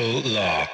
Universal Law.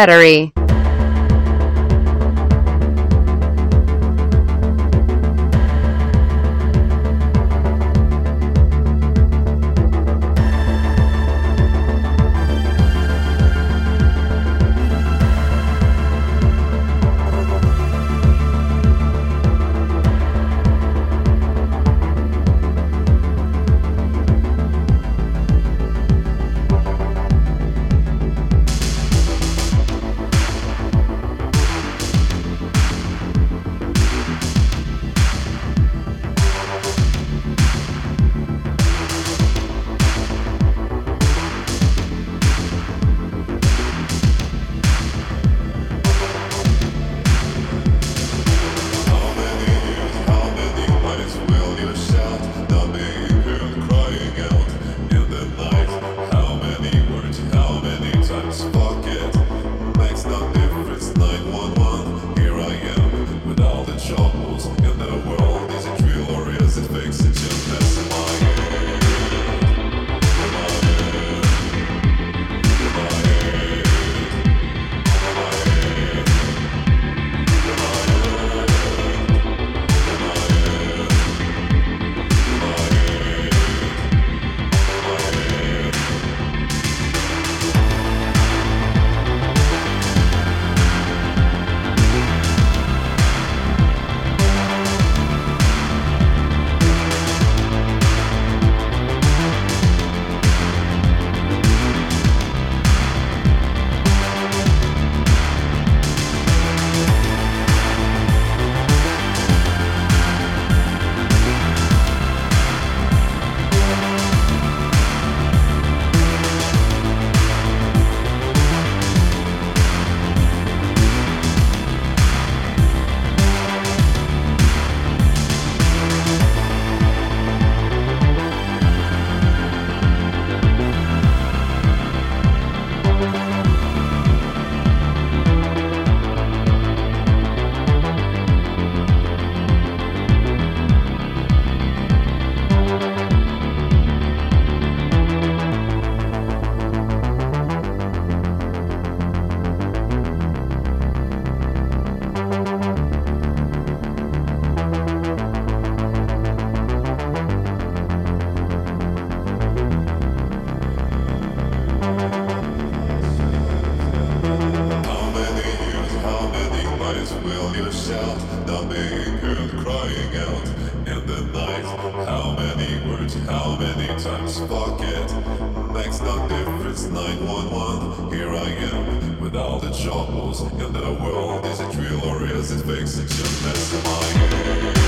Battery, out in the night. How many words, how many times? Fuck it. Makes no difference, 911. Here I am, with all the troubles in the world. Is it real or is it fiction? Just mess my.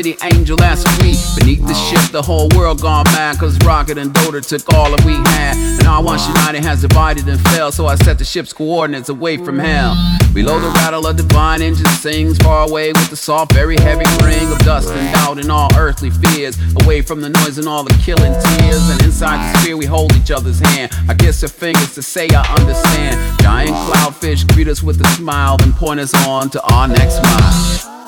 City Angel last week. Beneath the ship, the whole world gone mad, cause Rocket and Doter took all that we had. And our once united has divided and fell, so I set the ship's coordinates away from hell. Below the rattle of divine engine sings, far away with the soft, very heavy ring of dust and doubt and all earthly fears. Away from the noise and all the killing tears, and inside the sphere we hold each other's hand. I kiss your fingers to say I understand. Giant cloudfish greet us with a smile, and point us on to our next mile.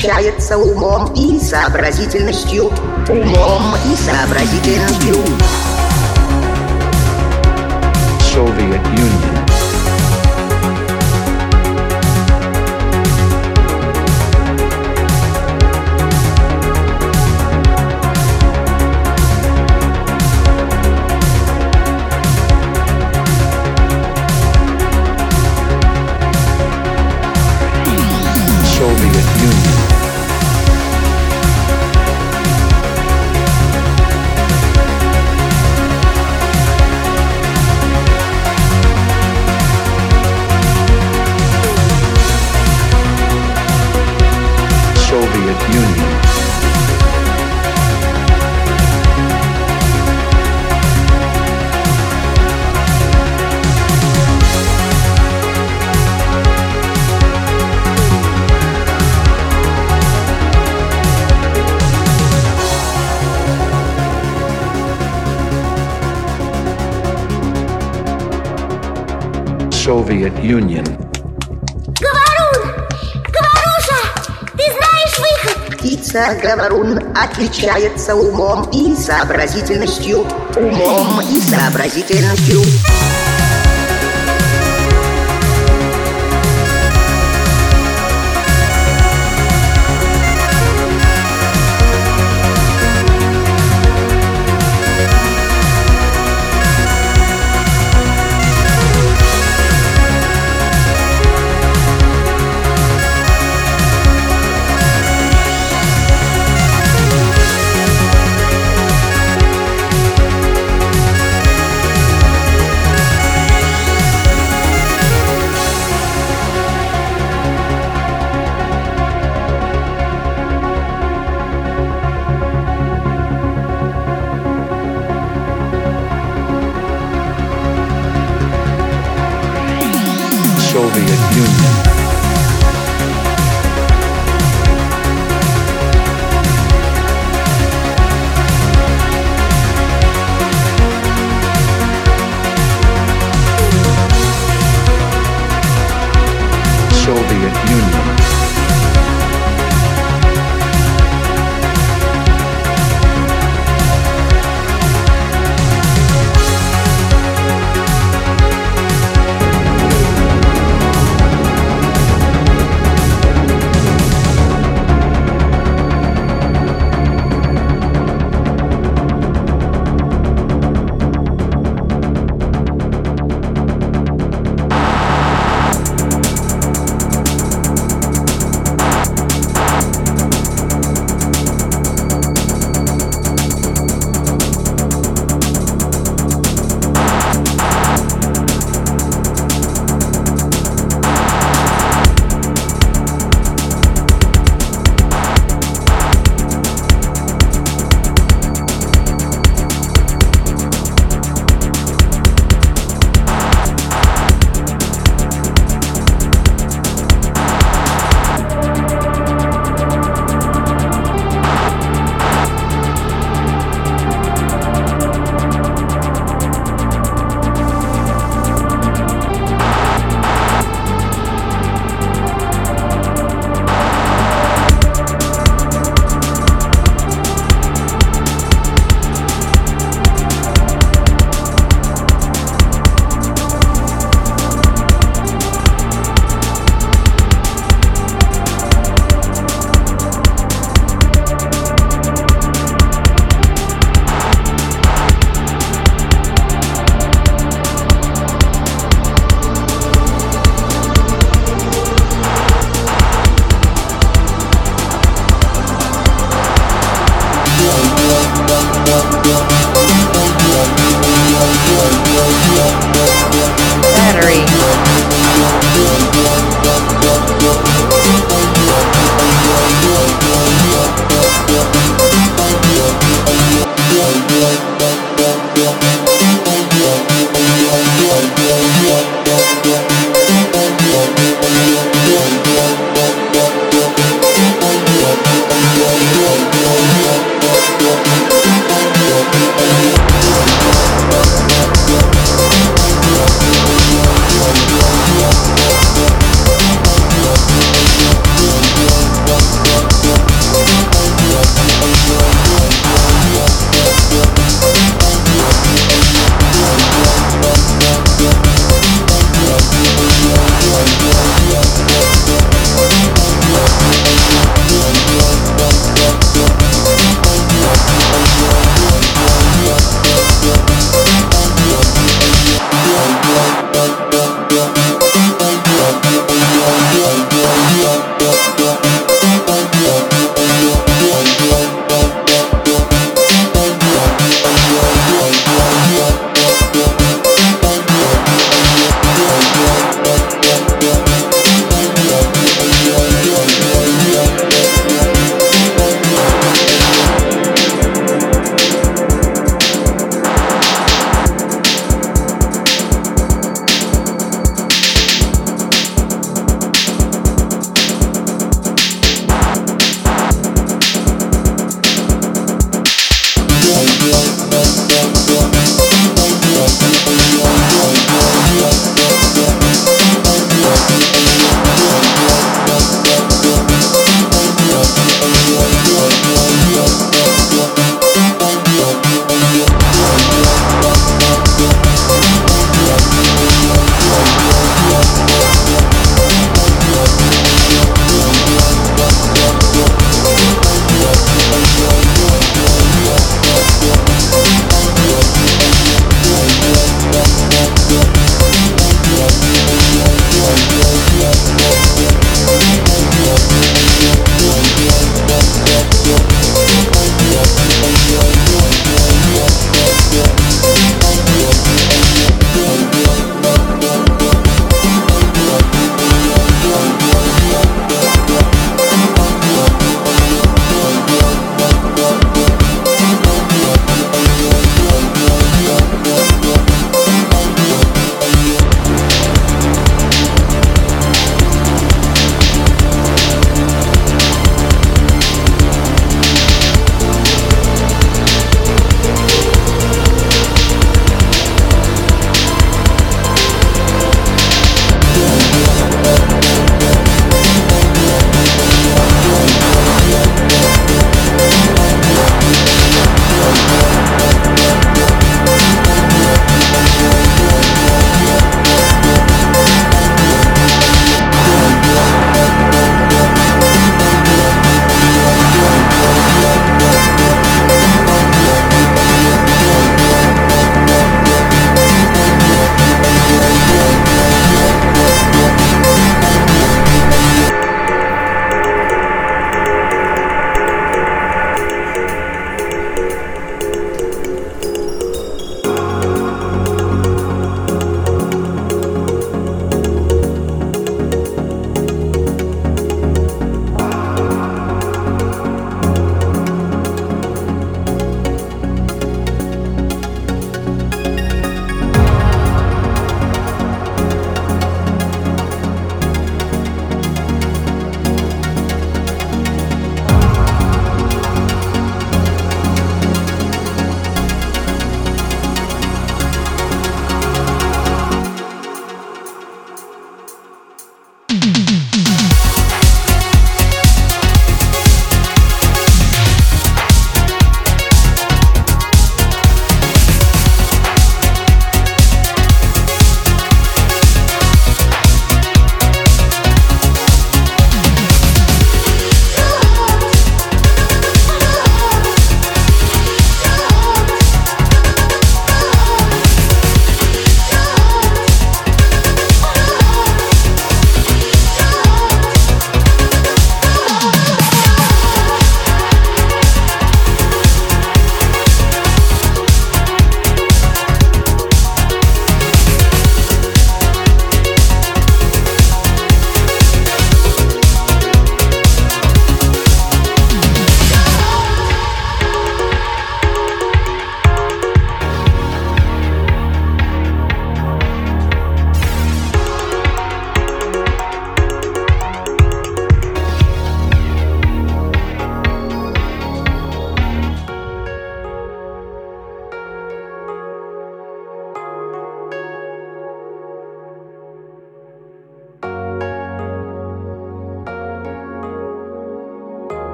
Отличается умом и сообразительностью. Умом и сообразительностью. Union. Говорун! Говоруша! Ты знаешь выход! Птица говорун отличается умом и сообразительностью. Умом и сообразительностью.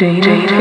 DJ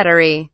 Battery